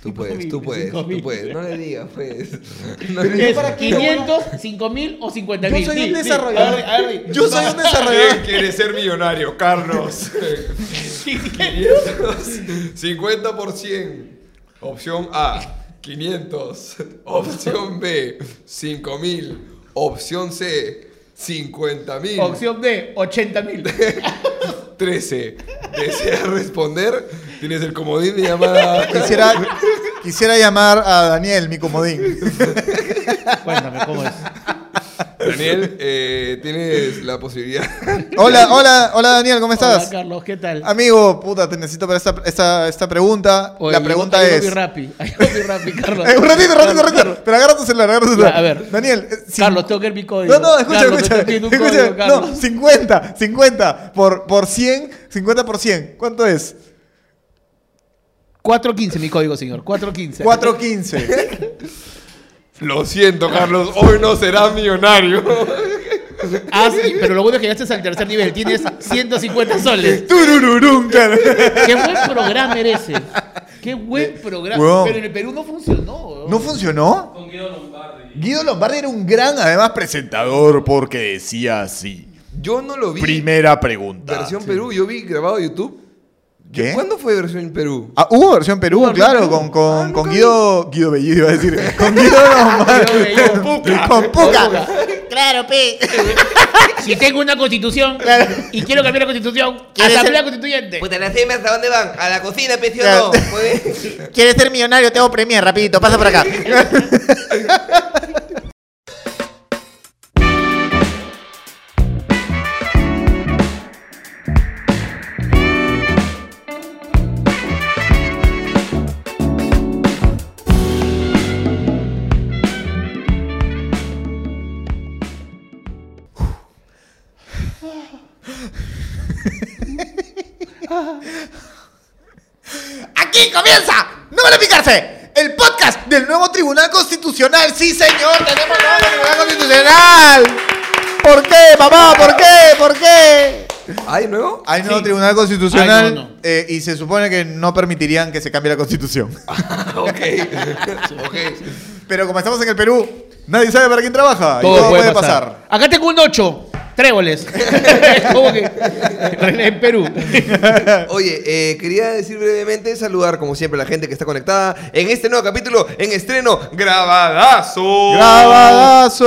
Tú puedes, tú puedes, tú mil. puedes. No le digas, pues. No le ¿Es para qué 500, 5 mil o 50 mil? Yo soy un desarrollador. A ver, a ver. Yo soy un desarrollador. ¿Quieres ser millonario, Carlos? 50%. Opción A, 500. Opción B, 5000. Opción C, 50000. Opción D, 80 mil. 13. ¿Deseas responder? Tienes el comodín de llamada. Quisiera, quisiera llamar a Daniel, mi comodín. Cuéntame, ¿cómo es? Daniel, eh, tienes la posibilidad. Hola, hola, hola Daniel, ¿cómo estás? Hola, Carlos, ¿qué tal? Amigo, puta, te necesito para esta, esta, esta pregunta. Oye, la pregunta llegó es. mi Rappi, Carlos. Eh, un ratito, un ratito, un Carlos, ratito. Pero agarra tu celular, agarra tu celular. Ya, a ver. Daniel, eh, si- Carlos, tengo que ver mi código. No, no, escucha, Carlos, escucha. escucha. código, no, 50, 50 por, por 100, 50 por 100. ¿Cuánto es? 415 mi código, señor. 415. 415. Lo siento, Carlos. Hoy no serás millonario. Ah, sí, pero lo bueno es que llegaste al tercer nivel. Tienes 150 soles. Turururum, claro. Qué buen programa eres ese. Qué buen programa. Huevón. Pero en el Perú no funcionó. weón. ¿No funcionó? Con Guido Lombardi. Guido Lombardi era un gran, además, presentador porque decía así. Yo no lo vi. Primera pregunta. Versión Perú, yo vi grabado de YouTube. ¿Qué? ¿Cuándo fue versión Perú? Ah, hubo versión Perú, Hubo claro, Perú. con, con, Ah, con Guido. Guido Bellido, iba a decir. Con Guido Bellido. Con Puca. Con Puca. Claro, pe. Si tengo una constitución Claro. y quiero cambiar la constitución, ¿Quieres asamblea ser- constituyente. Puta, las semis, ¿a dónde van? ¿A la cocina, pecio Claro. no? ¿Puede? ¿Quieres ser millonario? Tengo premier, rapidito, pasa por acá. Aquí comienza, no vale picarse, el podcast del nuevo Tribunal Constitucional. Sí, señor, tenemos nuevo Tribunal Constitucional. ¿Por qué, papá? ¿Por qué? ¿Por qué? ¿Hay nuevo? Hay nuevo Sí. Tribunal Constitucional Ay, no, no. eh, y se supone que no permitirían que se cambie la Constitución. ok. ok. Pero como estamos en el Perú, nadie sabe para quién trabaja. y todo puede pasar. Acá tengo un 8. Tréboles. ¿Cómo que? En Perú. Oye, eh, quería decir brevemente, saludar como siempre a la gente que está conectada en este nuevo capítulo, en estreno, grabadazo. ¡Grabadazo!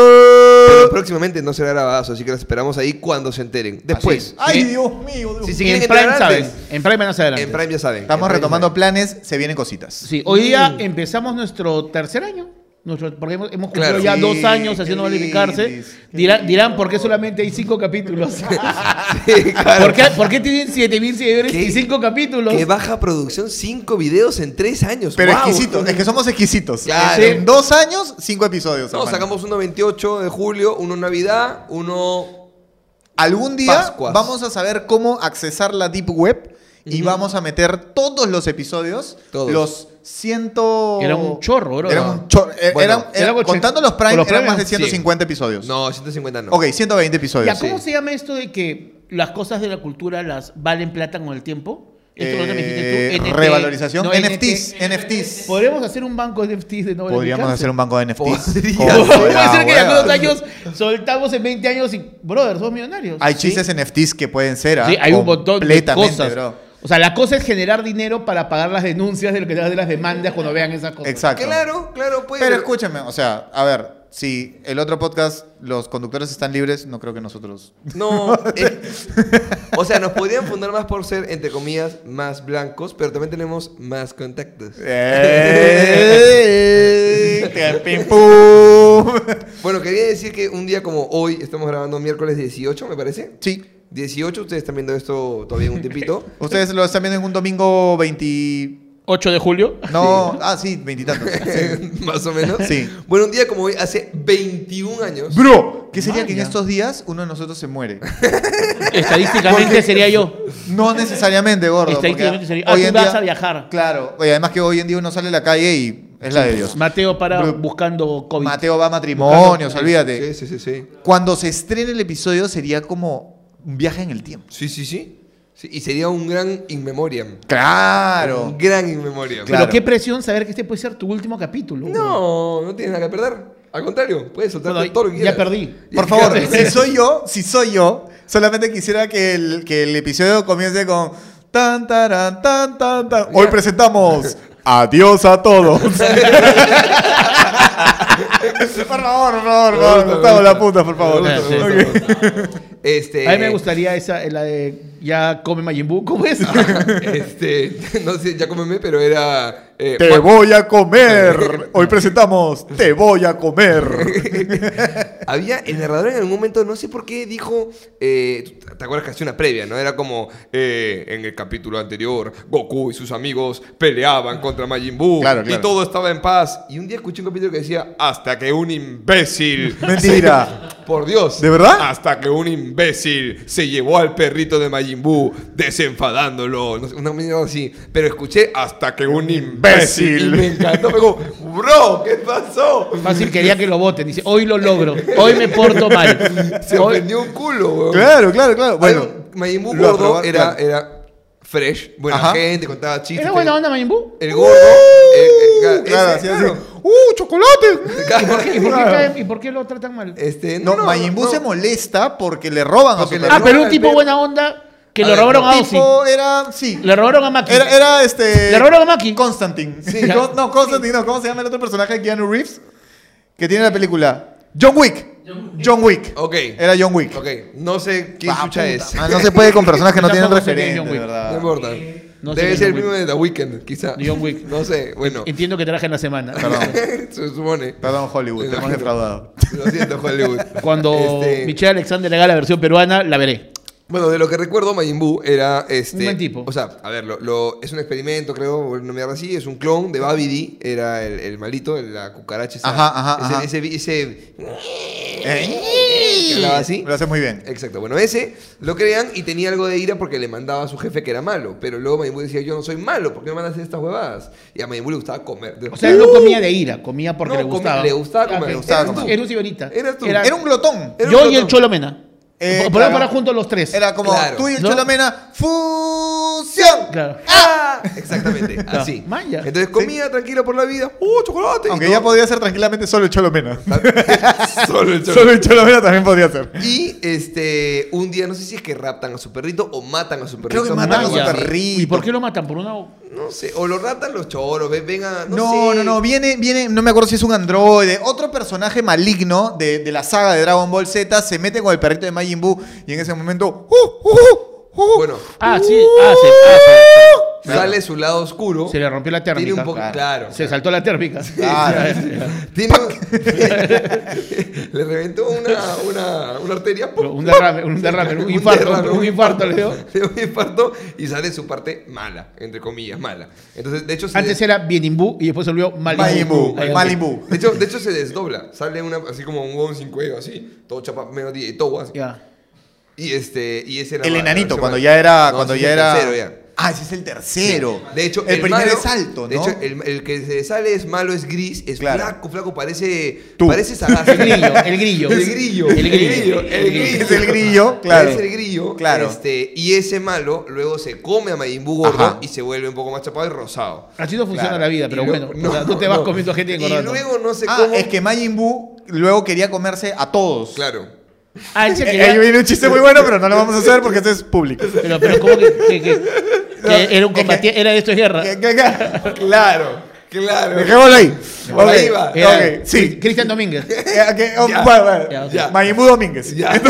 Pero próximamente no será grabadazo, así que los esperamos ahí cuando se enteren. Después, Ay, Sí. Dios mío, Dios Sí, mío. sí. En quieren Prime saben. En Prime más adelante. en Prime ya saben. Estamos retomando planes, se vienen cositas. Sí, hoy día empezamos nuestro tercer año. Nuestro, porque hemos, hemos cumplido Claro. ya Sí, dos años haciendo qué Dirán, dirán por qué solamente hay cinco capítulos. Sí, claro. ¿Por, qué, por qué tienen 7000 seguidores y cinco capítulos? Qué baja producción, cinco videos en tres años. Pero ¡Wow! exquisitos, es que somos exquisitos. Claro. En dos años, cinco episodios. No, hermano. sacamos uno 28 de julio, uno Navidad, uno... Algún día Pascuas. vamos a saber cómo accesar la Deep Web y vamos a meter todos los episodios. Todos. Los ciento. Era un chorro, bro. Eran un chorro. Eh, Bueno, eran- era eran- ochenta- contando los Prime, eran más de sí. 150 episodios. No, 150 no. Ok, 120 episodios. ¿Ya cómo sí. se llama esto de que las cosas de la cultura las valen plata con el tiempo? Esto es lo que me Eh, dijiste tú. NT, revalorización. no, NFTs. NFTs. Podríamos hacer un banco de NFTs de no Podríamos hacer un banco de NFTs. Podría. Con- Puede ser que de aquí a hueva. dos años soltamos en 20 años y, brother, somos millonarios. Hay ¿Sí? chistes NFTs que pueden ser. ¿ah? Sí, hay un montón de cosas. bro. O sea, la cosa es generar dinero para pagar las denuncias de lo que te de las demandas cuando vean esas cosas. Exacto. Claro, claro, puede Pero escúchame, o sea, a ver, si el otro podcast, los conductores están libres, no creo que nosotros. No, eh, o sea, nos podrían fundar más por ser, entre comillas, más blancos, pero también tenemos más contactos. ¡Eh! Bueno, quería decir que un día como hoy, estamos grabando miércoles 18, me parece. Sí. 18, ustedes están viendo esto todavía en un tiempito. Ustedes lo están viendo en un domingo 20. 8 de julio. No, ah, sí, veintitantos. más o menos. Sí. Bueno, un día como hoy, hace 21 años. Bro, ¿qué sería que en estos días uno de nosotros se muere? Estadísticamente Porque- sería yo. No necesariamente, gordo. Estadísticamente sería. Ah, hoy tú en vas día- a viajar. Claro, oye, además que hoy en día uno sale a la calle y es la de Dios. Mateo para Bro. buscando COVID. Mateo va a matrimonios, Buscando- olvídate. Sí, sí, sí, sí. Cuando se estrene el episodio sería como un viaje en el tiempo. Sí, sí, sí. Sí, y sería un gran in memoriam. Claro. Un gran in memoriam. Claro. Pero qué presión saber que este puede ser tu último capítulo. No, no tienes nada que perder. Al contrario, puedes soltar Bueno, todo lo que ya quieras. perdí. Por favor, si soy yo, si soy yo, solamente quisiera que el, que el episodio comience con tan taran, tan tan tan. Hoy presentamos Adiós a todos. por favor, por favor, por favor, Gustavo la puta, por favor. Me gusta, me Sí, gusta, me gusta. Este, A mí me gustaría esa, la de ya come Majin Buu. ¿Cómo es? Este, no sé, ya cómeme, pero era. Eh, Te Juan- voy a comer. Hoy presentamos Te voy a comer. Había el narrador en algún momento, no sé por qué, dijo. eh, ¿Te acuerdas que hacía una previa, no? Era como eh, en el capítulo anterior, Goku y sus amigos peleaban contra Majin Buu Claro, y todo estaba en paz. Y un día escuché un capítulo que decía: Hasta que un imbécil. Mentira. Por Dios. ¿De verdad? Hasta que un imbécil se llevó al perrito de Majin Buu desenfadándolo. No sé, una mierda así. Pero escuché hasta que un imbécil. Imbécil. Y me encantó. Me dijo, bro, ¿qué pasó? Fácil, quería que lo voten. Dice, hoy lo logro. Hoy me porto mal. Se Hoy- ofendió un culo, weón. Claro, claro, claro. Bueno, lo gordo aprobar- era, claro. era fresh, buena Ajá. gente, contaba chistes. ¿Era buena onda Majin Buu? El gordo. eh, eh, Claro, ese, así, así. claro. ¡Uh, chocolate! ¿Y por qué, y por qué caen- y por qué lo tratan mal? Este, No, Majin Buu se molesta porque le roban Porque a su le Ah, pero un tipo buena onda que A lo ver, robaron no, a Ozzy. tipo era, sí. Le robaron a Maki. Era, era este. Le robaron a Maki. Constantine. Sí. Con- no, Constantine, no. ¿Cómo se llama el otro personaje de Keanu Reeves? Que tiene la película. John Wick. John Wick. Ok. Era John Wick. Ok, no sé quién puta, es. no se puede con personas que no tienen de No verdad. importa. No sé Debe ser el primo de The Weeknd, quizá. John Wick. No sé, bueno. Entiendo que traje en la semana. Se supone. Perdón, Hollywood. Te hemos defraudado. Lo siento, Hollywood. Cuando Este, Michelle Alexander haga la versión peruana, la veré. Bueno, de lo que recuerdo, Majin Buu era este. Un buen tipo. O sea, a ver, lo, lo- es un experimento, creo, una mierda así. Es un clon de Babidi. Era el, el malito, la cucaracha. esa- Ajá, ajá, ese, ajá. Ese, ese- ¿Eh? que hablaba así. Lo hace muy bien. Exacto, bueno, ese lo crean y tenía algo de ira porque le mandaba a su jefe que era malo. Pero luego Majin Buu decía, yo no soy malo, ¿por qué me mandas a hacer estas huevadas? Y a Majin Buu le gustaba comer. O sea, él no comía de ira, comía porque No, le comía- gustaba. le gustaba comer, le gustaba Eras comer. tú, Eras un ciberita. Eras tú. Era un glotón. Era un Yo y el Cholo Mena. Eh, Podemos claro. parar juntos los tres. Era como Claro. tú y el ¿No? Cholomena. ¡Fusión! Claro. ¡Ah! Exactamente, Claro. así. Maya. Entonces comía tranquilo por la vida. ¡Uh, chocolate! Aunque ya todo. podría ser tranquilamente solo el Cholomena. Solo el chocolate. Solo el Cholomena también podría ser. Y este, un día, no sé si es que raptan a su perrito o matan a su perrito. Creo que matan a su Maya. perrito. ¿Y por qué lo matan? Por una... No sé, o lo raptan los choros, ven, venga, no, No, sé. no, no, viene, viene, no me acuerdo si es un androide, otro personaje maligno de, de la saga de Dragon Ball Z se mete con el perrito de Y en ese momento, ¡uh, uh, uh! Bueno, Ah, sí. Ah, se, ah, sale su lado oscuro. se le rompió la térmica. Tiene un poco, claro. claro. Se saltó la térmica. Claro. Tiene un- le reventó una, una, una arteria. ¡pum! un derrame, un derrame, un infarto, derrame, un infarto le dio. Un infarto y sale su parte mala, entre comillas, mala. Entonces, de hecho, se Antes era Bienimbu y después se volvió ok. Majin Buu. De hecho, de hecho, se desdobla. Sale una, así como un huevón sin cuello, así. Todo chapa, día y todo así. Ya. Y este, y ese era El enanito, cuando ya era, No, cuando ya era. Ah, ese es el tercero. De hecho, el, primero malo- es alto, ¿no? De hecho, el, el que se sale es malo, es gris, es Claro. flaco, flaco, parece. Tú. Parece sagaz. El grillo, el grillo. El grillo. El grillo. El grillo. es el grillo, claro. Es el grillo. Claro. Este, y ese malo luego se come a Majin Buu gordo Ajá. y se vuelve un poco más chapado y rosado. Así no funciona Claro. la vida, pero Y bueno. luego- o sea, tú te vas comiendo gente Y engordando. luego no sé Ah, cómo. es que Majin Buu luego quería comerse a todos. Claro. Ah, él se Eh, quería- Ahí viene un chiste muy bueno, pero no lo vamos a hacer porque esto es público. Pero, pero ¿cómo que, que- que- que era un combatiente? Era de esto es guerra. Claro. Claro. Dejémoslo ahí. Por ahí va. Era ok, sí. Cristian Domínguez. Eh, ok, oh, Ya. bueno, bueno. Ya. Ya. Domínguez. Ya.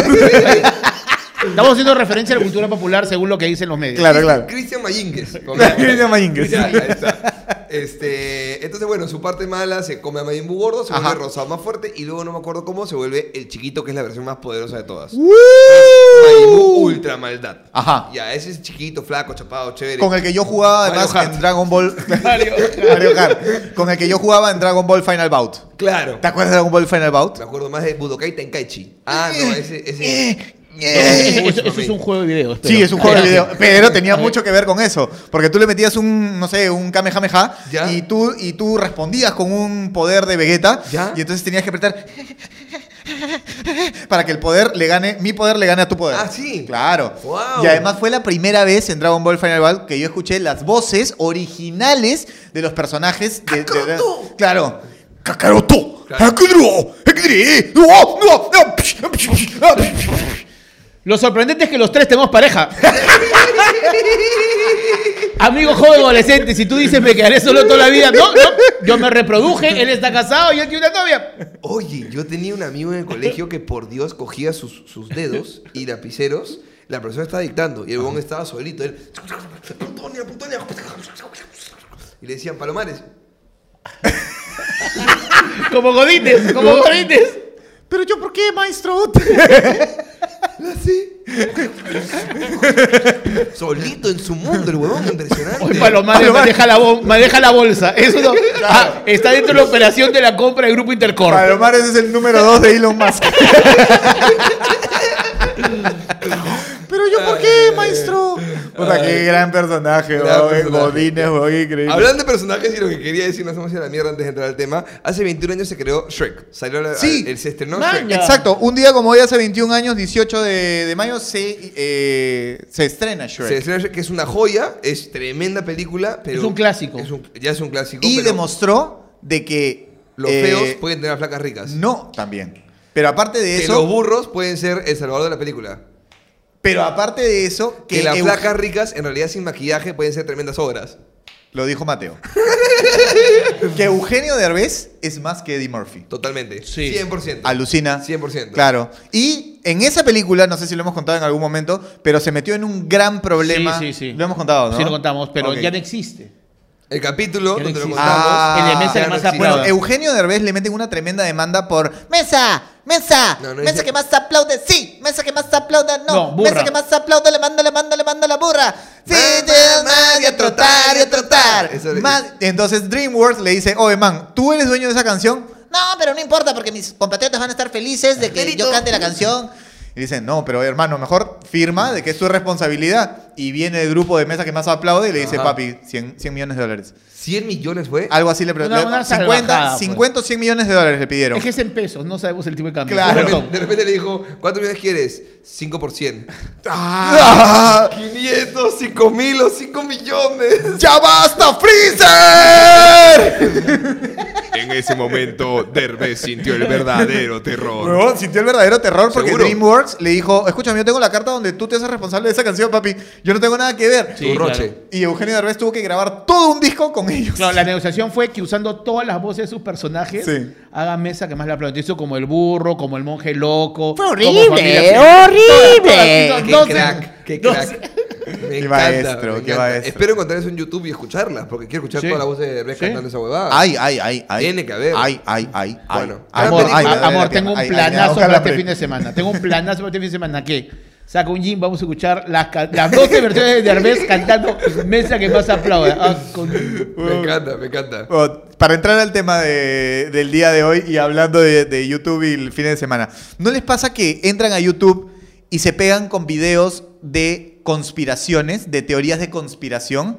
Estamos haciendo referencia a la cultura popular según lo que dicen los medios. Claro, claro. Cristian Mayingues. Cristian Mayingues. Ya, ya está. Este, entonces, bueno, su parte mala se come a Majin Buu gordo, se Ajá. vuelve rosado más fuerte y luego no me acuerdo cómo se vuelve el chiquito que es la versión más poderosa de todas. Buu ultra maldad. Ajá. Ya, ese es chiquito, flaco, chapado, chévere. Con el que yo jugaba Mario además Kart. en Dragon Ball. Mario Mario Kart. Con el que yo jugaba en Dragon Ball Final Bout. Claro. ¿Te acuerdas de Dragon Ball Final Bout? Me acuerdo más de Budokai Tenkaichi. Ah, no, ese, ese. Eh, Eso, es un juego de video. espero. Sí, es un juego de video, pero tenía mucho que ver con eso, porque tú le metías un, no sé, un Kamehameha Ya. y tú y tú respondías con un poder de Vegeta Ya. y entonces tenías que apretar para que el poder le gane, mi poder le gane a tu poder. Ah, sí. Claro. Wow. Y además fue la primera vez en Dragon Ball Final Battle que yo escuché las voces originales de los personajes de, de- de- ¡Kakaroto! claro. Kakaroto. Claro. Lo sorprendente es que los tres tenemos pareja. Amigo joven adolescente, si tú dices me quedaré solo toda la vida, no, no, yo me reproduje, él está casado y él tiene una novia. Oye, yo tenía un amigo en el colegio que por Dios cogía sus, sus dedos y lapiceros. La profesora estaba dictando y el huevón estaba solito. Él. Y le decían, Palomares. Como Godines, como Godines. Pero yo, ¿por qué, maestro? Así. Solito en su mundo, el huevón, impresionante. Hoy Palomares maneja la, maneja la bolsa. Eso no- ah, está dentro de la operación de la compra del grupo Intercorp. Palomares es el número 2 de Elon Musk. Pero yo, ¿por qué, maestro? Puta, qué gran personaje, weón. Godines, weón, increíble. Hablando de personajes y lo que quería decir, nos vamos a ir a la mierda antes de entrar al tema. Hace 21 años se creó Shrek. Salió la, Sí. el, se estrenó Maña. Shrek. Exacto, un día como hoy, hace 21 años, 18 de, de mayo, se, eh, se estrena Shrek. Se estrena Shrek, que es una joya, es tremenda película, pero... Es un clásico. es un- ya es un clásico. y pero demostró de que... Los eh, feos pueden tener a flacas ricas. No, también. Pero aparte de que eso... los burros pueden ser el salvador de la película. Pero aparte de eso... Que, las Eug- flacas ricas, en realidad sin maquillaje, pueden ser tremendas obras. Lo dijo Mateo. que Eugenio Derbez es más que Eddie Murphy. Totalmente. Sí. 100%. Alucina. 100%. Claro. Y en esa película, no sé si lo hemos contado en algún momento, pero se metió en un gran problema. Sí, sí, sí. Lo hemos contado, ¿no? Sí lo contamos, pero ya no existe. El capítulo donde lo contamos. Ah, El de mesa que más. Bueno, Eugenio Derbez le meten una tremenda demanda por mesa, mesa, No, no mesa dice- que más aplaude, sí, mesa que más aplaude, no, No, burra. mesa que más aplaude, le manda, le manda, le manda la burra. Sí, Más, te y a trotar, y a trotar. Eso le- Más- Entonces DreamWorks le dice, oye man, ¿tú eres dueño de esa canción? No, pero no importa porque mis compatriotas van a estar felices de que yo cante la canción. Y dicen, no, pero hermano, mejor firma de que es tu responsabilidad. Y viene el grupo de mesa que más aplaude y le dice, Ajá. papi, 100, 100 millones de dólares. 100 millones fue. Algo así le preguntaron. una 50, salvajada, pues. 50 o 100 millones de dólares le pidieron. Es que es en pesos, no sabemos el tipo de cambio. Claro. De repente, de repente le dijo, ¿cuántos millones quieres? 5 por 100. ¡Ah! 500, 5 mil o 5 millones. ¡Ya basta, Freezer! En ese momento, Derbez sintió el verdadero terror. Huevón, sintió el verdadero terror porque ¿Seguro? DreamWorks le dijo, escúchame, yo tengo la carta donde tú te haces responsable de esa canción, papi. Yo no tengo nada que ver. Sí, Tu roche. claro. Y Eugenio Derbez tuvo que grabar todo un disco con ellos. Claro, la negociación fue que usando todas las voces de sus personajes, Sí. haga mesa que más la aplauden. Hizo como el burro, como el monje loco. Fue horrible, horrible. Todas, todas, Qué crack, qué crack. Me Qué encanta, maestro, me qué encanta. maestro. Espero encontrar eso en YouTube y escucharlas, porque quiero escuchar Sí. toda la voz de Derbez Sí. cantando esa huevada. Ay, ay, ay, ay. Tiene que haber. Ay, ay, ay. Bueno, Amor, amor, tengo un ay, ay, planazo para este fin de semana. Tengo un planazo para este fin de semana. ¿Qué? Saca un gym, vamos a escuchar las, las 12 versiones de Derbez cantando Mesa que más aplauda. Ah, con- Me encanta, me encanta. Bueno, para entrar al tema de- del día de hoy y hablando de, de YouTube y el fin de semana, ¿no les pasa que entran a YouTube y se pegan con videos de conspiraciones, de teorías de conspiración?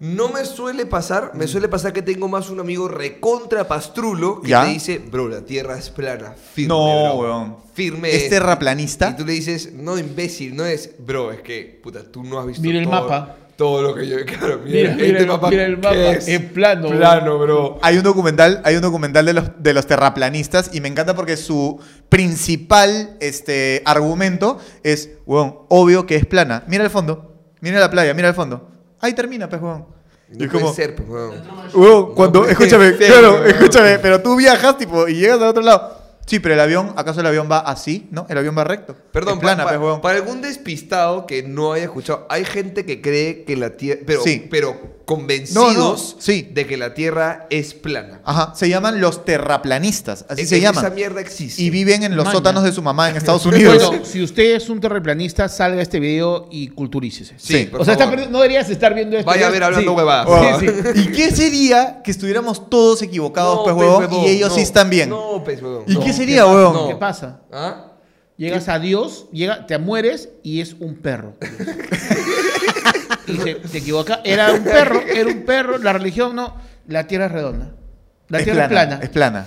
No me suele pasar, me suele pasar que tengo más un amigo recontra pastrulo que ¿Ya? te dice, bro, la tierra es plana. Firme, No, bro. weón. Firme. ¿Es terraplanista? Y tú le dices, no, imbécil, no es, bro, es que, puta, tú no has visto Mira el todo, mapa. Todo lo que yo, claro, Mira, mira, mira este el- mapa. mira el ¿qué mapa, es? es plano, bro. Plano, bro. Hay un documental, hay un documental de los, de los terraplanistas y me encanta porque su principal este, argumento es, weón, obvio que es plana. Mira el fondo, mira la playa, mira el fondo. Ahí termina, pues, weón. Y No es puede como, ser, pues, weón. Weón, cuando, puede escúchame, ser, claro, weón. escúchame, pero tú viajas tipo y llegas al otro lado. Sí, pero el avión, ¿acaso el avión va así? ¿No? El avión va recto. Perdón, es plana, pa- pues, weón. para algún despistado que no haya escuchado, hay gente que cree que la Tierra, pero, Sí. pero convencidos No, no, sí. de que la Tierra es plana. Ajá, se llaman los terraplanistas, así Es- se llaman. Esa mierda existe. Y viven en los Maña. sótanos de su mamá en Estados Unidos. Bueno, si usted es un terraplanista, salga a este video y culturícese. Sí, Sí. por o sea, favor. no deberías estar viendo esto. Vaya a ver hablando sí. huevadas. Wow. Sí, sí. ¿Y qué sería que estuviéramos todos equivocados, No, pues, pez huevón, huevón, y ellos no. sí están bien? No, pez huevón. ¿Y no. qué sería, huevón? ¿Qué pasa? ¿Ah? Llegas a Dios, llega, te mueres y es un perro. y se, te equivoca, era un perro, era un perro, la religión no, la tierra es redonda. La es tierra plana, es plana. Es plana.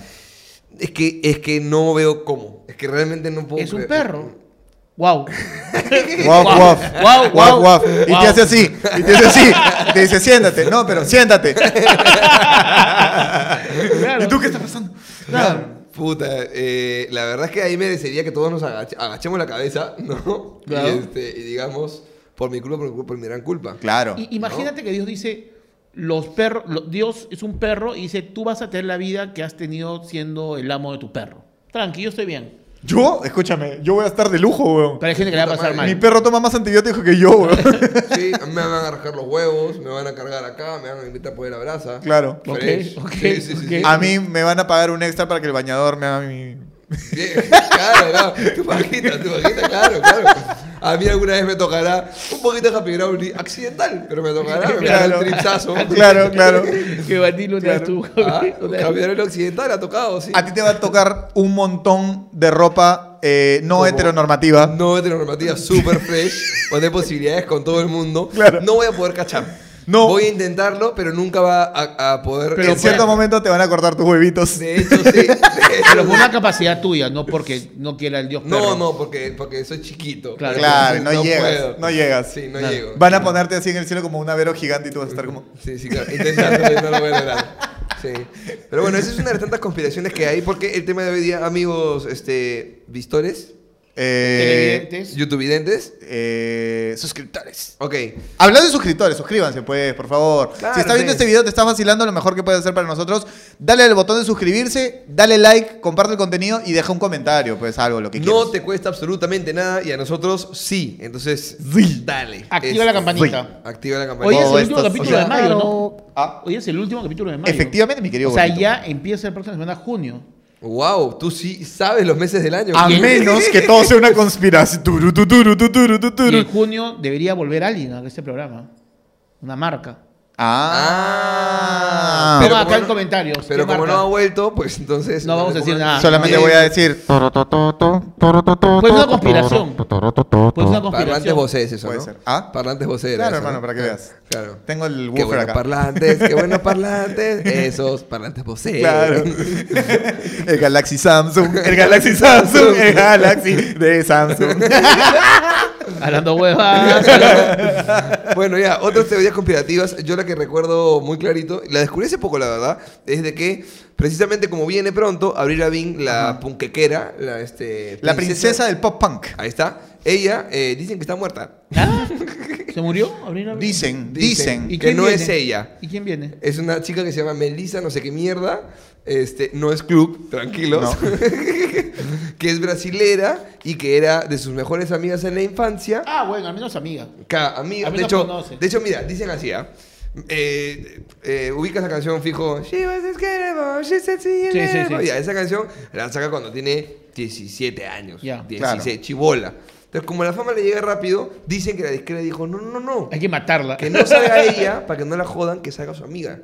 Es que, es que no veo cómo. Es que realmente no puedo. Es un perro. Wow. Guau, guau, Guau, guau, guau. guau. Y te Guau. hace así, y te hace así. Y te dice, siéntate. No, pero siéntate. ¿Y tú qué está pasando? Puta, eh, la verdad es que ahí merecería que todos nos agache- agachemos la cabeza, ¿no? Claro. Y, este, y digamos, por mi culpa, por mi culpa, por mi gran culpa. Claro. Imagínate que Dios dice, los perros, lo- Dios es un perro y dice, tú vas a tener la vida que has tenido siendo el amo de tu perro. Tranqui, yo estoy bien. Yo, escúchame, yo voy a estar de lujo, weón. Pero hay gente que le va a pasar Puta Mi mal. perro toma más antibióticos que yo, weón. Sí, a mí me van a rascar los huevos, me van a cargar acá, me van a invitar a poner la brasa. Claro. Ok, Fresh. ok, Sí, sí, sí. A mí me van a pagar un extra para que el bañador me haga mi... Bien, Claro, claro. Tu pajita, tu pajita, claro, claro. A mí alguna vez me tocará un poquito de happy Brownie accidental, pero me tocará, me Claro. el tripsazo. Claro, claro. Que Bandilo una vez tuvo. Ah, Happy Brownie accidental ha tocado, sí. A ti te va a tocar un montón de ropa eh, no Como heteronormativa. No heteronormativa, super fresh, donde hay posibilidades con todo el mundo. Claro. No voy a poder cachar. No. Voy a intentarlo, pero nunca va a, a poder. Pero en cierto momento te van a cortar tus huevitos. De hecho, sí. Pero por una capacidad tuya, no porque no quiera el Dios No, perro. no, porque, porque soy chiquito. Claro. Claro, no llegas, puedo. no llegas. Sí, no Claro. llego. Van a ponerte así en el cielo como un avero gigante y tú vas a estar como... Sí, sí, claro. Intentándolo y no lo voy a lograr. Sí. Pero bueno, esa es una de las tantas conspiraciones que hay, porque el tema de hoy día, amigos, este, vistores, Eh, Televidentes. youtubevidentes. eh, suscriptores. Ok. Hablando de suscriptores, suscríbanse pues, por favor. Claro, si está viendo sí. este video, te está vacilando, lo mejor que puedes hacer para nosotros, dale al botón de suscribirse, dale like, comparte el contenido y deja un comentario, pues algo, lo que No quieras. te cuesta absolutamente nada y a nosotros sí. Entonces, Sí. dale. Activa la campanita. Activa la Hoy campanita. es Todo el último capítulo o sea, de mayo, ¿no? Ah, Hoy es el último capítulo de mayo. efectivamente, mi querido O sea, ya empieza el próximo semana, junio. Wow, tú sí sabes los meses del año. A menos que todo sea una conspiración. Turu, turu, turu, Y en junio debería volver alguien a este programa. Una marca. Ah. Toma Pero acá en comentarios. Pero ¿qué como no ha vuelto, pues entonces. No vamos a decir nada. Solamente voy a decir. Pues una conspiración. Pues una Parlantes conspiración. voces, eso, Puede ser. ¿Ah? Parlantes voces. Claro, eso, hermano, ¿no? para que veas. Claro. Tengo el Qué woofer buenos acá. parlantes, qué buenos parlantes. Esos parlantes voces. Claro. El Galaxy Samsung. El Galaxy Samsung. El Galaxy de Samsung. Hablando huevas. Bueno, ya, otras teorías conspirativas. Yo la que recuerdo muy clarito, la descubrí hace poco, la verdad, es de que precisamente como viene pronto, Avril Lavigne, la punquequera, la, este, La princesa del pop punk. Ahí está. Ella, eh, dicen que está muerta. ¿Ah? ¿Se murió? ¿Abril? Dicen, Dicen. dicen. ¿Y que no viene? es ella. ¿Y quién viene? Es una chica que se llama Melissa, no sé qué mierda. Este, no es club, tranquilos. que es brasilera y que era de sus mejores amigas en la infancia. Ah, bueno, al menos amiga. Ca- amiga, de no hecho, conoce. de hecho, mira, dicen así, ¿ah? Eh, eh, ubicas la canción fijo She was scared of, she said she Sí, sí, sí. Ya, esa canción la saca cuando tiene 17 años Ya. 16, chibola entonces como la fama le llega rápido dicen que la disquera dijo no, no, no, no Hay que matarla. que no salga ella para que no la jodan que salga su amiga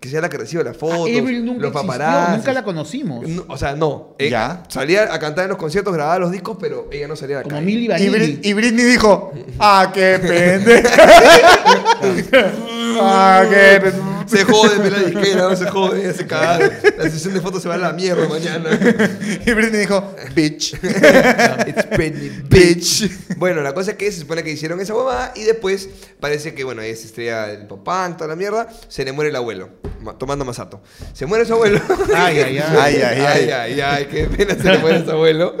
que sea la que reciba las Ah, fotos Avril nunca los existió, paparazzi nunca la conocimos. No, o sea no Eh, Ya. salía a cantar en los conciertos grababa los discos pero ella no salía a la Como calle. Milly Y, Vanilli. Brit- y Britney dijo, ah, qué pendejo. ah. Se jode, la disquera, se jode, se cagaron. La sesión de fotos se va a la mierda mañana. Y Britney dijo, bitch. It's Britney, bitch. Bueno, la cosa es que se supone que hicieron esa huevada y después parece que, bueno, es estrella del punk, toda la mierda, se le muere el abuelo, ma- tomando masato. Se muere su abuelo. Ay, ay, ay. Ay, ay, ay. ay, ay, qué pena se le muere su abuelo.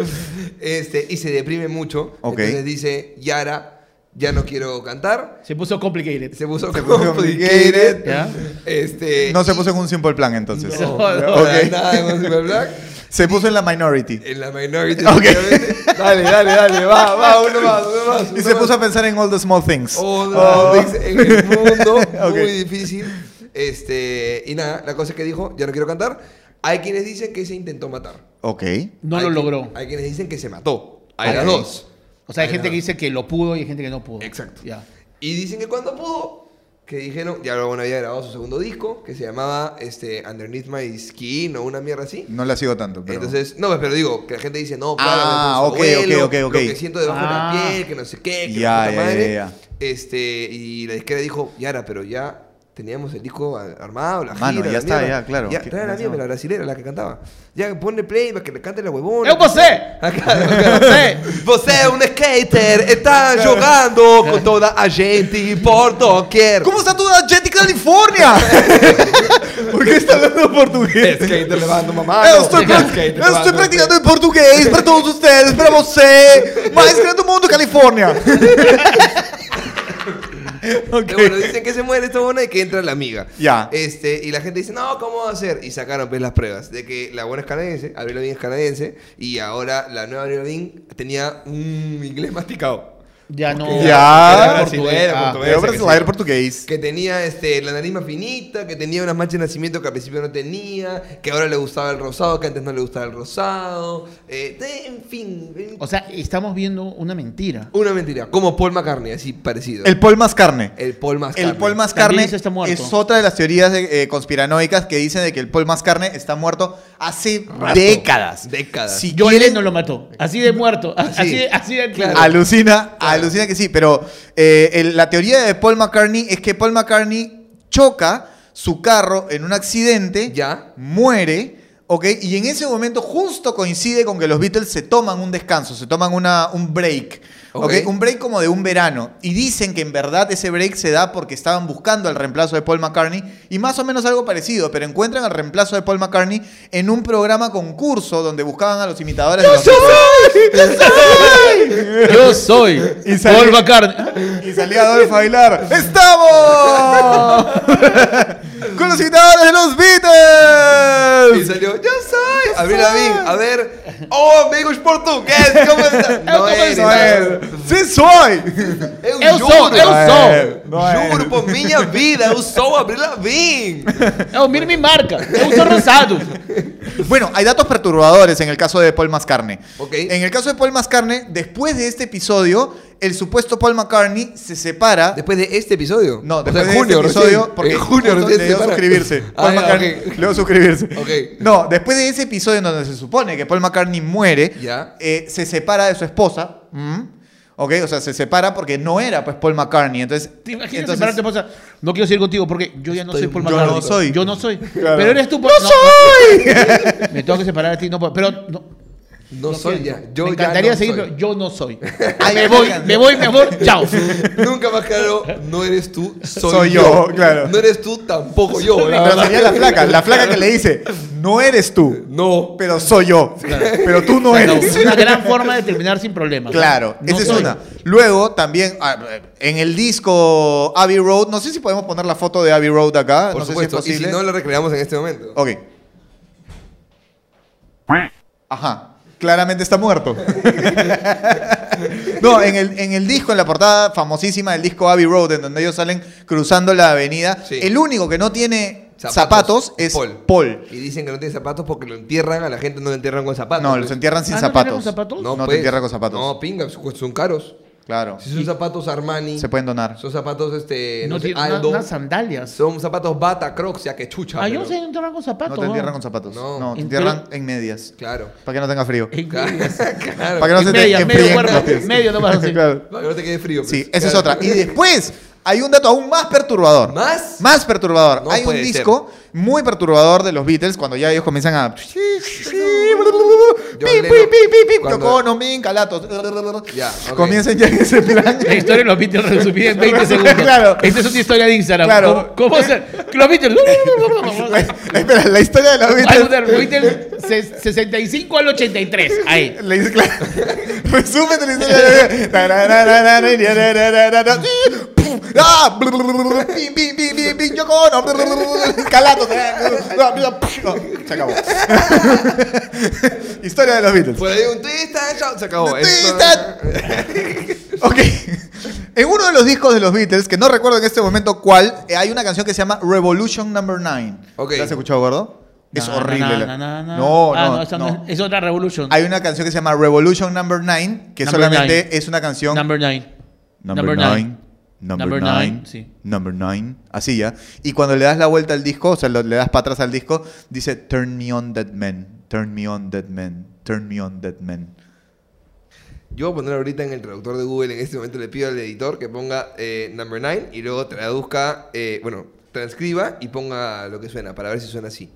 Este, y se deprime mucho. Ok. Entonces dice, Yara, ya no quiero cantar. Se puso complicated. Se puso Se puso complicated. ¿Ya? Este, No se y- puso en un simple plan entonces. No, No, no, Ok. para nada de Música Black. Se puso en la minority. En la minority. Ok. efectivamente. Dale, dale, dale. Va, va, uno más, uno más. Y uno se más. puso a pensar en all the small things. Oh, no, Oh. dice, en el mundo, Ok. muy difícil. Este, y nada, la cosa es que dijo, ya no quiero cantar. Hay quienes dicen que se intentó matar. Ok. No Hay lo qui- logró. Hay quienes dicen que se mató. Hay las dos. O sea, hay Hay gente que dice que lo pudo y hay gente que no pudo. Exacto. Ya. Y dicen que cuando pudo, que dijeron, ya bueno, había grabado su segundo disco, que se llamaba este, Underneath My Skin o una mierda así. No la sigo tanto, pero... Entonces, no, pero digo, que la gente dice, no, claro, Ah, su ok, abuelo, ok, ok, ok. lo que siento debajo de Ah. la piel, que no sé qué, que Ya, puta ya, madre. ya, ya. Este, y la disquera dijo, Yara, pero ya Teníamos el disco a- armado, la Mano, gira, ya la está, mierda. ya, claro. Ya, ¿Qué- trae a la pasó? la brasilera, la que cantaba. Ya, ponle play para que le cante la huevona. ¡Eu você! Você, você um skater, está jogando com toda a gente por doquier. ¿Cómo está toda gente California? ¿Por qué está hablando portugués? Skater levando mano. Eu estou, pra- skater eu estou levando- praticando em português para todos vocês, para você, mais grande do mundo, Califórnia. Ok. Pero bueno, dicen que se muere esta buena y que entra la amiga. Ya. Este, y la gente dice, no, ¿cómo va a ser? Y sacaron pues las pruebas de que la buena es canadiense, Avril Lavigne es canadiense, y ahora la nueva Avril Lavigne tenía un inglés masticado. Ya no. Ya. Era Brasileiro, Ah, portugués. Que portugués. Tenía este, la nariz más finita, que tenía unas manchas de nacimiento que al principio no tenía, que ahora le gustaba el rosado, que antes no le gustaba el rosado. eh, de- en fin, en- O sea, estamos viendo una mentira. una mentira. Como Paul McCartney, así parecido. El Paul más carne. El Paul McCartney. El Paul Mascarne dice está muerto. es otra de las teorías eh, conspiranoicas que dicen de que el Paul Mascarne está muerto hace Rato. décadas. Décadas. Si John quieren- Lennon lo mató. Así de muerto. Así. Así, de- así de Claro. Alucina, alucina que sí, pero eh, el- la teoría de Paul McCartney es que Paul McCartney choca su carro en un accidente, Ya. muere, ¿ok? Y en ese momento justo coincide con que los Beatles se toman un descanso, se toman una, un break. Un break como de un verano. Y dicen que en verdad ese break se da porque estaban buscando el reemplazo de Paul McCartney y más o menos algo parecido, pero encuentran el reemplazo de Paul McCartney en un programa concurso donde buscaban a los imitadores de los Yo soy Y salí- Paul McCartney. Y salía Adolfo a bailar. ¡Estamos! Con los invitados de los Y Beatles. salió, yo soy Avril Lavigne. A ver, oh, amigos portugués, ¿cómo estás? No ¿cómo eres. No es. ¡Sí soy! Eu, Eu juro, sou, eu sou. juro por minha vida, eu sou Avril Lavigne. Eu miro mi marca. Eu sou rosado. Bueno, hay datos perturbadores en el caso de Paul Mascarne. Ok. En el caso de Paul Mascarne, después de este episodio, el supuesto Paul McCartney se separa. Después de este episodio. No, O después sea, de junio, este episodio, recién. porque en junio le dio suscribirse. Ah, Paul McCartney ok. le dio suscribirse. Ok. No, después de ese episodio en donde se supone que Paul McCartney muere, Ya. eh, se separa de su esposa. ¿m? Ok, o sea, se separa porque no era pues Paul McCartney. Entonces, ¿Te imaginas entonces- separarte, esposa? No quiero seguir contigo porque yo ya no Estoy- soy Paul yo McCartney. no soy. Yo no soy. Claro. Pero eres tú. ¡No no, soy! no. Me tengo que separar de ti. No puedo. Pero no. No lo soy siento. ya. Yo me ya encantaría no seguir, soy. pero yo no soy. Me voy, me voy, mi amor. Chao. Nunca más claro, no eres tú, soy, Soy yo. yo, claro. No eres tú, tampoco yo. la Pero verdad. sería la flaca, la flaca que le dice, no eres tú, No. pero soy yo. Pero tú no No, eres. una gran forma de terminar sin problemas. Claro, No esa es soy. una. Luego también ah, en el disco Abbey Road, no sé si podemos poner la foto de Abbey Road acá, Por no supuesto. sé si y es si posible. no, lo recreamos en este momento. Ok. Ajá. Claramente está muerto. no, en el, en el disco, en la portada famosísima del disco Abbey Road, en donde ellos salen cruzando la avenida, Sí. el único que no tiene zapatos, es Paul. Y dicen que no tiene zapatos porque lo entierran, a la gente no lo entierran con zapatos. No, pues. los entierran sin Ah, ¿no zapatos. tenemos zapatos? No, te pues. entierran con zapatos. No, pinga, son caros. Claro. Si son zapatos Armani, Se pueden donar. son zapatos este, no, No sé, tiene una- Aldo, unas sandalias. son zapatos Bata, Crocs, ya que chucha. Ah, yo no sé entrar con zapatos. No te entierran con zapatos. No. No, te En- entierran en medias. Claro. Para que no tenga frío. En- Claro. claro. Para que no se te medio cuerpo, medio nomás así. Claro. Para que no te quede frío. pues. Sí, esa es otra. Y después hay un dato aún más perturbador. ¿Más? Más perturbador. No hay un disco muy perturbador de los Beatles cuando ya ellos comienzan a. Min, Calatos. Ya, ok. Comienzan ya en ese plan. La historia de los Beatles resumida en 20 segundos. Claro. Esta es una historia de Instagram. Claro. ¿Cómo, cómo ser? Los Beatles. La, espera, la historia de los Beatles. Los Beatles ses- 65 al 83. Ahí. Le dice, claro. Resumen de la historia de. ¡Ah! ¡Pim, pim, pim, pim, pim! ¡Yoko Ono! ¡Calatos! Se acabó. Historia de los Beatles. Por ahí un twist, ah, chao, se acabó. Twist, Esto- Ok. En uno de los discos de los Beatles, que no recuerdo en este momento cuál, eh, hay una canción que se llama Revolution Number 9. Ok. ¿La has escuchado, gordo? Es Na, horrible. na, na. No, Ah, no, no. es- Es otra Revolution. Hay una canción que se llama Revolution Number 9, que Number solamente nine. es una canción. Number 9. Number Number 9. Number Number 9. nine, sí. Number 9. Así ya. Y cuando le das la vuelta al disco, o sea, lo- le das para atrás al disco, dice Turn me on dead man. Turn me on dead man. Turn me on dead man. Yo voy a poner ahorita en el traductor de Google, en este momento le pido al editor que ponga eh, number 9 y luego traduzca, eh, bueno, transcriba y ponga lo que suena para ver si suena así.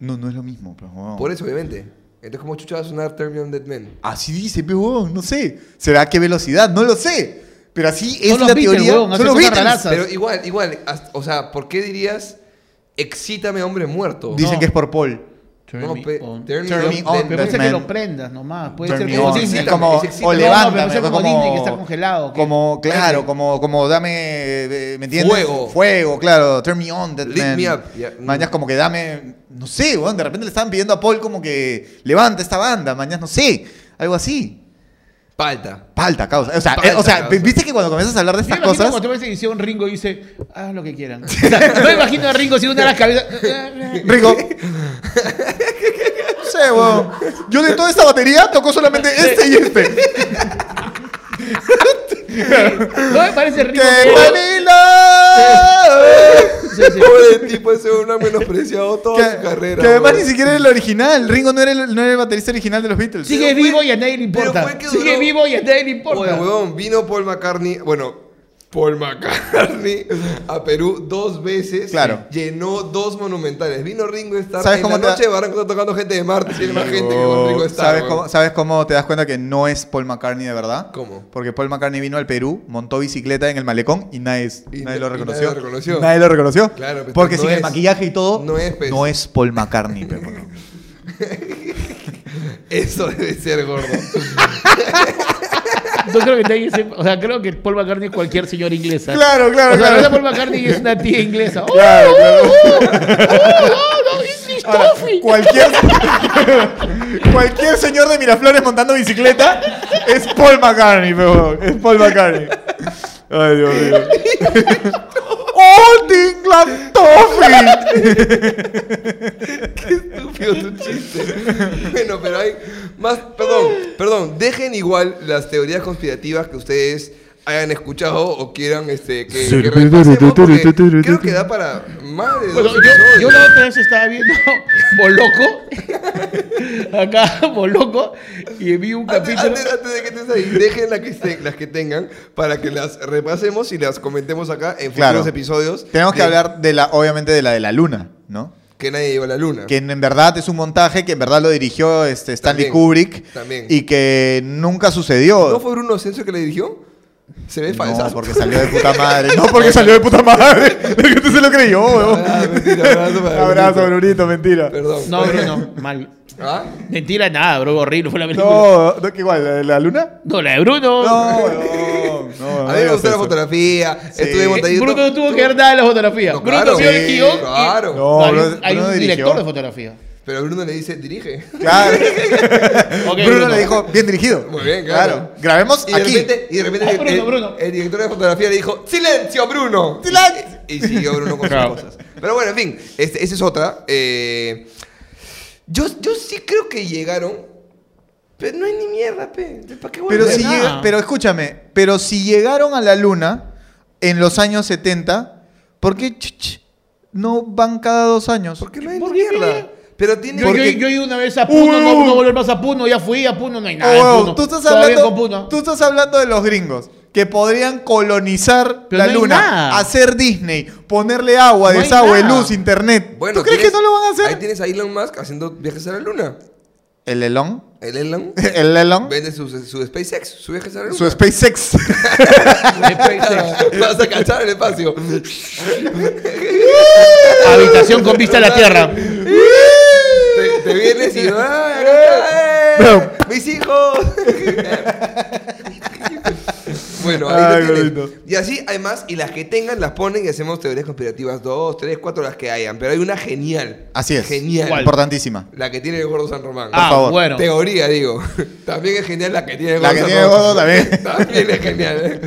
No, no es lo mismo, pero huevón. Por eso, obviamente. Entonces, ¿cómo chucha va a sonar Turn Me On Dead Men? Así dice, pero huevón, no sé. ¿Será a qué velocidad? No lo sé. Pero así es la Beatles, teoría. cosas Beatles. Pero igual, igual, hasta- o sea, ¿por qué dirías excítame hombre muerto? Dicen No. que es por Paul. Turn No, me on. turn me Turn on me dead on, men. Pero puede ser que lo prendas nomás. Puede Turn ser on. Disney- Es como, o No, no, levántame. pero fue como Disney, que está congelado, Como, claro, como, como dame, eh, ¿me entiendes? Fuego. Fuego, claro. Turn me on, man. me up, ya. Mañas como que dame, no sé, weón, de repente le estaban pidiendo a Paul como que levanta esta banda, mañas, no sé, algo así. Palta. Palta, causa. O sea, Palta, eh, o sea causa. viste que cuando comienzas a hablar de estas cosas, cuando tú ves edición, Ringo dice, haz lo que quieran. O sea, no imagino a Ringo si una de las cabezas. Rico. No sé, weón. Yo de toda esta batería toco solamente este y este. No me parece Ringo. ¡Qué que- Manila! Sí, sí. Pobre tipo, ese hombre ha menospreciado toda su Que, carrera. que además bro. ni siquiera era el original. Ringo no era el, no era el baterista original de los Beatles. Sigue Pero fue- vivo y a nadie le importa. fue Sigue duró- vivo y a nadie le importa. huevón, vino Paul McCartney, bueno, Paul McCartney a Perú dos veces. Claro. Llenó dos monumentales. Vino Ringo Starr. ¿Sabes en cómo la noche de Barranco está tocando gente de Marte. Tiene más gente que con Ringo Starr. ¿Sabes cómo, ¿Sabes cómo te das cuenta que no es Paul McCartney de verdad? ¿Cómo? Porque Paul McCartney vino al Perú, montó bicicleta en el malecón y nadie, Y nadie na- lo y reconoció. nadie lo reconoció. Nadie lo reconoció. Claro, pues, Porque no sin el maquillaje y todo, No es, pues. no es Paul McCartney. pe, bueno. Eso debe ser gordo. Yo creo que nadie sepa- O sea, creo que Paul McCartney es cualquier señora inglesa. Claro, claro, O sea, claro. Paul McCartney es una tía inglesa. ¡Oh, Claro, oh, oh, no, English Ahora, cualquier, cualquier señor de Miraflores montando bicicleta es Paul McCartney, pe, huevón. es Paul McCartney. Ay, Dios mío. ¡Old England Toffee! Qué estúpido tu chiste. Bueno, pero hay más. Perdón, perdón. Dejen igual las teorías conspirativas que ustedes hayan escuchado o quieran este, que, que creo que da para Bueno, yo, yo la otra vez estaba viendo Boloco, acá Boloco, y vi un Antes, capítulo. antes- antes de que estés ahí, dejen las que, estén- las que tengan para que las repasemos y las comentemos acá en Claro. futuros episodios. Tenemos que de hablar de la, obviamente, de la de la luna, ¿no? Que nadie llegó a la luna. Que en, verdad es un montaje que en verdad lo dirigió este, Stanley También, Kubrick también. y que nunca sucedió. ¿No fue Bruno Asensio que le dirigió? Se ve falsa. No, porque salió de puta madre. No, porque salió de puta madre. Es que usted se lo creyó, weón. Ah, mentira, abrazo para Abrazo, Brunito. Brunito, mentira. Perdón. No, Bruno, mal. ¿Ah? Mentira, nada, bro, horrible fue la película. No, ¿no? ¿qué igual? ¿La, de la luna? No, la de Bruno. No, no, no. A mí me gustó la fotografía, estuve Eh, montadito. Bruno no tuvo que ver nada de la fotografía. No, Bruno claro. vio el Sí, guion. y- claro. No, hay, Bruno- hay un director de fotografía. Pero Bruno le dice, dirige. Claro. Bruno, Bruno. le dijo, bien dirigido. Muy bien, claro. Grabemos Y de aquí. repente, y de repente Ah, el- Bruno, el, Bruno. el director de fotografía le dijo, ¡Silencio, Bruno! ¡Silencio! Y, y siguió Bruno con Claro. sus cosas. Pero bueno, en fin, este, esa es otra. Eh, yo, yo sí creo que llegaron, pero no hay ni mierda, pe. ¿Para qué Pero, si llega- pero escúchame, pero si llegaron a la luna en los años 70, ¿por qué ch- ch, no van cada dos años? Porque no hay ¿Por ni qué? mierda. Pero tiene Yo, yo, porque- yo he ido una vez a Puno, Uh. no, no volver más a Puno, ya fui a Puno, no hay nada. Oh, en Puno. tú, estás hablando, Puno. tú estás hablando de los gringos que podrían colonizar Pero la no luna, nada. hacer Disney, ponerle agua, No desagüe, luz, internet. Bueno, ¿Tú crees tienes- que no lo van a Ahí hacer? tienes a Elon Musk haciendo viajes a la luna. El Elon, El Elon el Elon, vende su, su SpaceX, su viajes a la luna. su SpaceX. Vas a cachar el espacio. Habitación con vista a la tierra. Te, vienes y. ¡Ay, acá está, eh! ¡Mis hijos! bueno, ahí Ay, lo tienes. Y así, además, y las que tengan las ponen y hacemos teorías conspirativas. Dos, tres, cuatro, las que hayan. Pero hay una genial. Así es. Genial. ¿Cuál? Importantísima. La que tiene el gordo San Román. Ah, favor. bueno. Teoría, digo. También es genial la que tiene el La gordo que San tiene el gordo también. También es genial. ¿eh?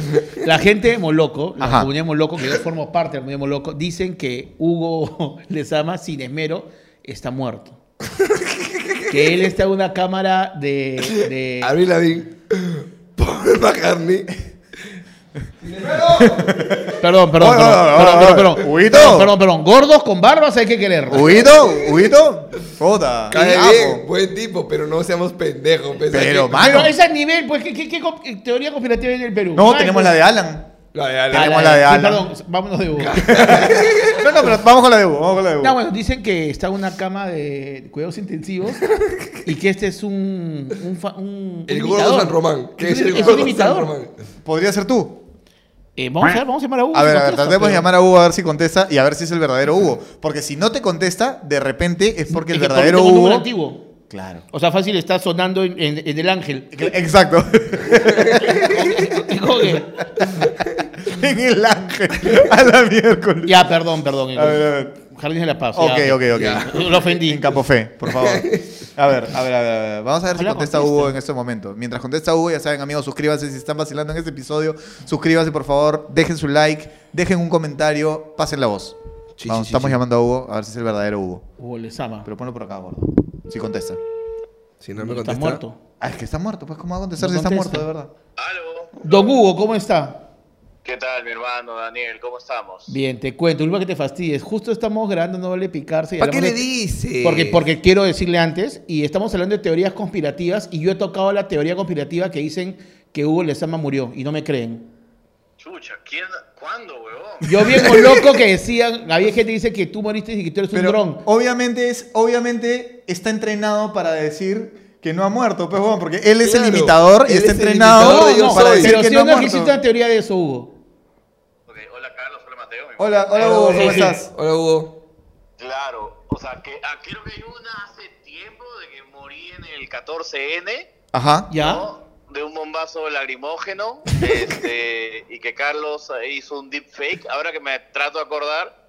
La gente de Moloco, la Ajá. comunidad de Moloco, que yo formo parte de la comunidad de Moloco, dicen que Hugo Lezama, sin esmero, está muerto. que él está en una cámara de... de- Avril Lavigne, Paul McCartney Perdón, perdón, perdón, perdón, perdón, perdón, perdón, perdón, perdón. Gordos con barbas hay que querer. Huguito, Huguito. Puta. Cae bien, buen tipo, pero no seamos pendejos. pues, Pero, que- mano. Pero ese nivel, pues, ¿qué, qué, qué teoría conspirativa hay en el Perú? No, Ay, tenemos pues- la de Alan. La de Alan. Ah, tenemos la de sí, Alan. Perdón, vámonos de Hugo. No, no, pero vamos con la de Hugo. Vamos con la de Hugo. No, bueno, dicen que está en una cama de cuidados intensivos y que este es un. un, fa- un- El un gordo imitador. San Román. Es, es el un- gordo San imitador. Román. Podría ser tú. Eh, vamos a ver, vamos a llamar a Hugo. A si ver, a ver, contesta, tratemos de pero- llamar a Hugo a ver si contesta y a ver si es el verdadero Hugo. Porque si no te contesta, de repente es porque el Es que verdadero tengo un número Hugo. antiguo. Claro. O sea, fácil está sonando en, en- en el ángel. Exacto. Que- en el ángel. A la miércoles. ya, perdón, perdón. A ver, a ver. Jardines de la Paz. Ok, ya. ok, ok. Ya. Lo ofendí. En Campo Fe, por favor. A ver, a ver, a ver. Vamos a ver si contesta. Hugo en este momento. Mientras contesta Hugo, ya saben, amigos, suscríbanse si están vacilando en este episodio. Suscríbanse, por favor. Dejen su like, dejen un comentario, pasen la voz. Sí, Vamos, sí, sí, estamos sí. llamando a Hugo, a ver si es el verdadero Hugo. Hugo Lezama. Pero ponlo por acá, gordo. Si contesta. Si no me Está contesta. muerto. Ah, es que está muerto. Pues, ¿cómo va a contestar No si está muerto, de verdad? Aló, Don Hugo, ¿cómo está? ¿Qué tal mi hermano Daniel? ¿Cómo estamos? Bien, te cuento. Ulva que te fastidies. Justo estamos grabando No Vale Picarse. y ¿Para qué le de- dice? Porque, porque quiero decirle antes, y estamos hablando de teorías conspirativas, y yo he tocado la teoría conspirativa que dicen que Hugo Lezama murió, y no me creen. Chucha, ¿quién? ¿Cuándo, huevón? Yo bien con loco que decían, había gente que dice que tú moriste y que tú eres un dron. obviamente, es, obviamente está entrenado para decir que no ha muerto, pues, bueno, porque él es el imitador y él está es el entrenado imitador Yo no, para decir pero que si no ha no muerto. existe una teoría de eso, Hugo. Hola hola Hugo, ¿cómo sí, sí. estás? Hola, Hugo. Claro, o sea, que ah, creo que hay una hace tiempo de que morí en el 14N, Ajá. ¿Ya? ¿no? De un bombazo lagrimógeno, este, y que Carlos eh, hizo un deepfake. Ahora que me trato de acordar,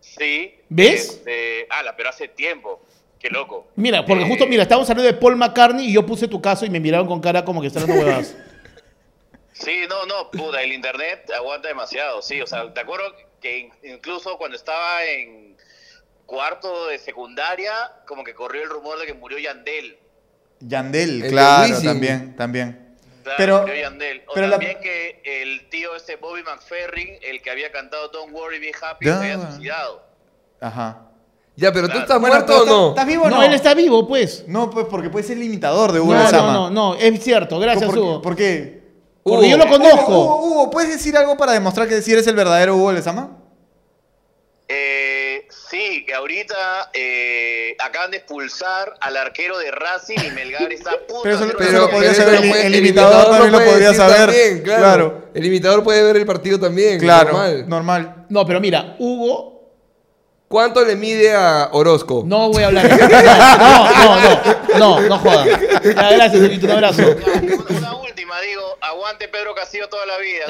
sí. ¿Ves? Este, ala, pero hace tiempo. Qué loco. Mira, porque Eh, justo, mira, estábamos hablando de Paul McCartney y yo puse tu caso y me miraron con cara como que están dando huevadas. Sí, no, no, puta, el internet aguanta demasiado, sí, o sea, te acuerdo que in- incluso cuando estaba en cuarto de secundaria, como que corrió el rumor de que murió Yandel. Yandel, El de claro, también, también. Claro, Pero- murió Yandel. O pero la- también que el tío este Bobby McFerrin, el que había cantado Don't Worry Be Happy, Ya, se había suicidado. Ajá. Ya, pero tú estás muerto o ¿estás- no? ¿Estás vivo o no, no? él está vivo, pues. No, pues porque puede ser el imitador de Hugo No, no, no, no, es cierto, gracias, ¿Por, Hugo. ¿Por qué? Porque yo lo conozco. Hugo, Hugo, ¿puedes decir algo para demostrar que si eres el verdadero Hugo Lezama? Eh, sí, que ahorita eh, acaban de expulsar al arquero de Racing y Melgar está a punto Pero eso- pero lo podría saber el- puede- el imitador también lo podría saber. también, claro. Claro. El imitador puede ver el partido también. Claro, normal. normal. No, pero mira, Hugo, ¿Cuánto le mide a Orozco? no voy a hablar. No, no, no, no, no jodas. Gracias, un abrazo. Una, una última, digo, aguante Pedro Castillo toda la vida.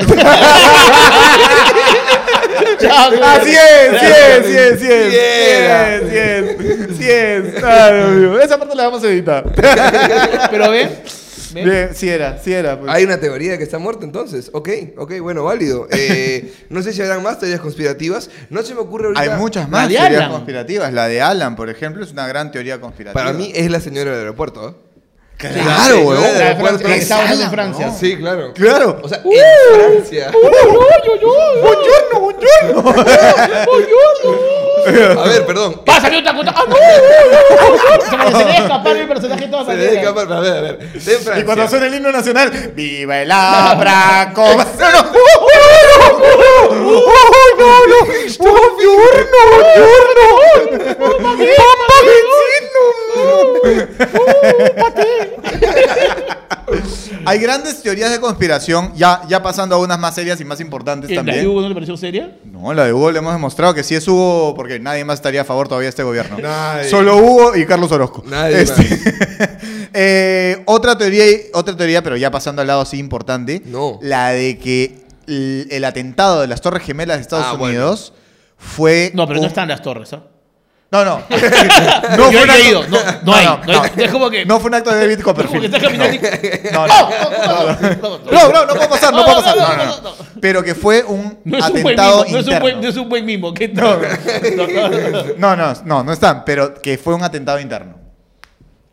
Chao. Así es, sí es, sí es, sí es. Sí sí. Esa parte la vamos a editar. Pero ve, ve. Bien, sí era, sí era. pues. Hay una teoría de que está muerto entonces. Ok, ok, bueno, válido. Eh, no sé si habrán más teorías conspirativas. No se me ocurre ahorita. Hay muchas más teorías Alan. conspirativas. La de Alan, por ejemplo, es una gran teoría conspirativa. Para mí es la señora del aeropuerto. ¿eh? Claro, de La de aeropuerto. Sí, claro. Claro. O sea, en Francia. Buongiorno, buongiorno. A ver, perdón. ¡Pásame otra cosa! ¡Ah, no! Se me, debe escapar el personaje todo Se debe escapar. A ver, a ver. Y cuando suena el himno nacional, ¡Viva el Abracoma! ¡No, no! ¡Oh, no, no! ¡Buongiorno, buongiorno! ¡Papá vecino! Hay grandes teorías de conspiración, ya, ya pasando a unas más serias y más importantes ¿La también. Hugo no le pareció seria? No, la de Hugo le hemos demostrado que sí es Hugo, porque nadie más estaría a favor todavía de este gobierno. Nadie. Solo Hugo y Carlos Orozco. Nadie Eh, otra teoría, otra teoría, pero ya pasando al lado así importante. No. La de que el, el atentado de las Torres Gemelas de Estados Ah, bueno. Unidos fue. No, pero no están las torres, ¿ah? No, no. Yo no, he acto- leído, no, no hay, no hay. Es como que- No fue un acto de David Es como que Copperfield. No, no. No, no, No, no, no puede pasar, no No, puede no, pasar. no, No, no, no, no, no. Pero que fue un No atentado no interno. no es un buen mimo. No, no, no. No, no, no, no están, pero que fue un atentado interno.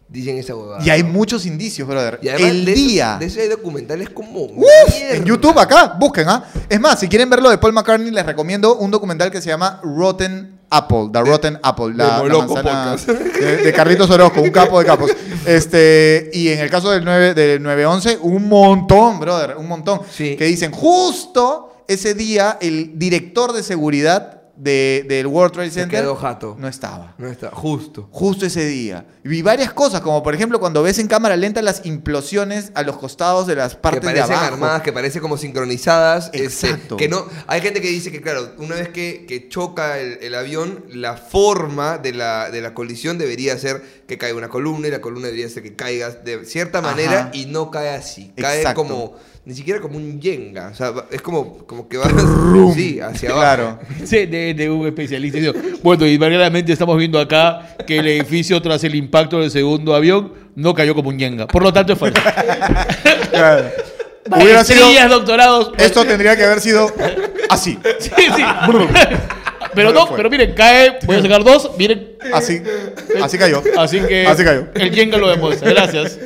dicen esa huevada. Y hay muchos indicios, brother. Y además el de esos- día. de ese hay documentales como. Uf, en YouTube acá, busquen, ¿ah? Es más, si quieren verlo de Paul McCartney, les recomiendo un documental que se llama Rotten Apple, The Rotten Apple, la, la manzana de, de Carlitos Orozco, un capo de capos. Este, y en el caso del 9 del 911, un montón, brother, un montón Sí. que dicen justo ese día el director de seguridad de- del World Trade Se Center quedó jato. no estaba. No está, justo. Justo ese día. Y vi varias cosas, como por ejemplo cuando ves en cámara lenta las implosiones a los costados de las Que partes de parecen abajo. armadas, que parecen como sincronizadas. este, Exacto. que no, hay gente que dice que, claro, una vez que, que choca el, el avión, la forma de la, de la colisión debería ser que caiga una columna y la columna debería ser que caiga de cierta manera Ajá. y no cae así. Cae Exacto. como, ni siquiera como un yenga. O sea, es como, como que va sí, hacia abajo. Claro. Sí, de, de un especialista. Bueno, y variadamente estamos viendo acá que el edificio tras el impacto del segundo avión no cayó como un yenga. Por lo tanto es falso. Claro. Hubiera sido. Doctorados. Esto tendría que haber sido así. Sí, sí. Pero No pero miren, cae, voy a sacar dos, miren. Así. Así cayó. Así que Así cayó. el Jenga lo demuestra. Gracias.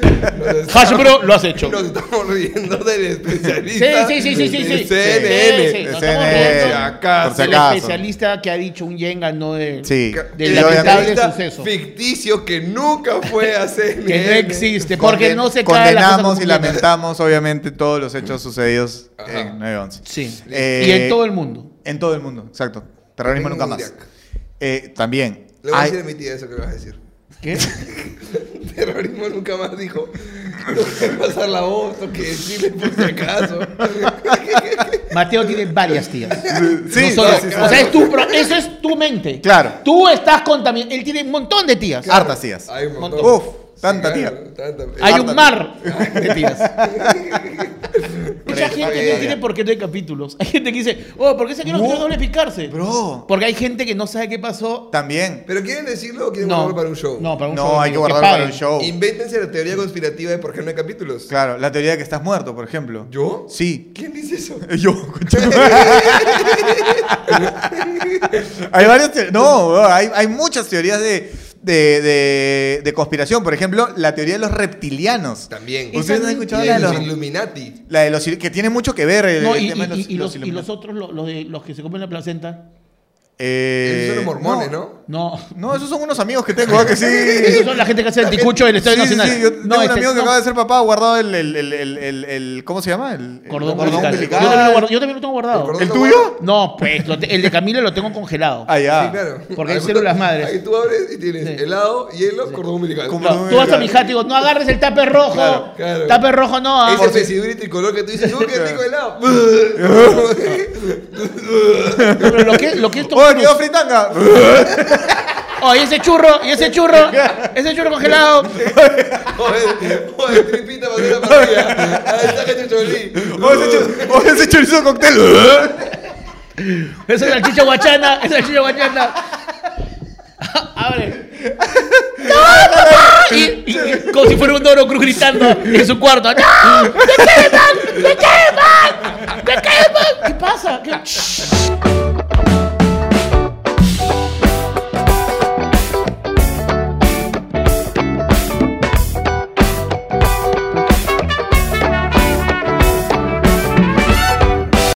Hasbro lo has hecho. Nos estamos riendo del especialista. Sí, sí, sí, sí, sí. CNN. CNN. Por si acaso. Acaso. especialista que ha dicho un Jenga, no de, Sí. del lamentable suceso. ficticio que nunca fue a CNN. Que no existe, porque Conden- no se cae la cosa Condenamos y lamentamos, obviamente, todos los hechos sucedidos Ajá. en 9-11. Sí. Eh, y en todo el mundo. En todo el mundo, exacto. Terrorismo nunca más. Eh, también. Le voy a decir a mi tía eso que vas a decir. ¿Qué? Terrorismo nunca más dijo. Tengo que pasar la voz, tengo que decirle por si acaso. Mateo tiene varias tías. Sí, No solo- sí. O sea, es tu eso es tu mente. Claro. Tú estás contaminado. Él tiene un montón de tías. Hartas tías. Hay un montón. Uf, tanta Sí, tía. claro, tanta- Hay harta un mar de tías. Mucha gente re- no tiene por qué no hay capítulos. Hay gente que dice, oh, ¿por qué se quieren No. no. doble picarse? Bro. Porque hay gente que no sabe qué pasó. También. ¿Pero quieren decirlo o quieren No, guardarlo para un show? No, para un No, show. hay que guardarlo para un show. Invéntense la teoría conspirativa de por qué no hay capítulos. Claro, la teoría de que estás muerto, por ejemplo. ¿Yo? Sí. ¿Quién dice eso? Yo, hay varias No, bro, hay, hay muchas teorías de, de, de- de conspiración. Por ejemplo, la teoría de los reptilianos. También. ¿Ustedes han Y escuchado de la de los Illuminati. la de los que tiene mucho que ver el, No, el y, tema de y- y los, y Illuminati? los otros, lo- los, de, los que se comen la placenta. Eh, Esos son los mormones, ¿no? No. No, esos son unos amigos que tengo, ¿ah? que sí. Esos son la gente que hace el ticucho del Estadio Sí, sí, Nacional. sí, yo tengo no, un este, amigo que no, acaba de ser papá guardado el, el, el, el, el- el- ¿cómo se llama? El, el Cordón, cordón umbilical. Yo, también lo guardo- yo también lo tengo guardado. El cordón ¿El lo tuyo? No, pues, lo te- el de Camilo lo tengo congelado. Ah, ya. Sí, claro. Porque hay células madres. Ahí tú abres y tienes Sí. helado, hielo, cordón umbilical. No, tú vas a mi hija y digo, no agarres el tape rojo. Claro, claro. Tape rojo no. ah. Ese vestidura tricolor que tú dices, ¡uh, qué rico helado! Pero lo que, lo que es ¡Oh, quedó fritanga! Oh, y ese churro, y ese churro, ese churro congelado. Oye, oye, tripita para hacer la partida. Ahí está que Cholí. ¡Oh, ese, cho- oh, ese chorizo cóctel! Esa es salchicha guachana, esa es salchicha guachana. Abre. Y, y- y como si fuera un Doro Cruz gritando en su cuarto. ¡No! ¡Me queman! ¡Me queman! ¡Me queman! ¿Qué pasa? ¿Qué?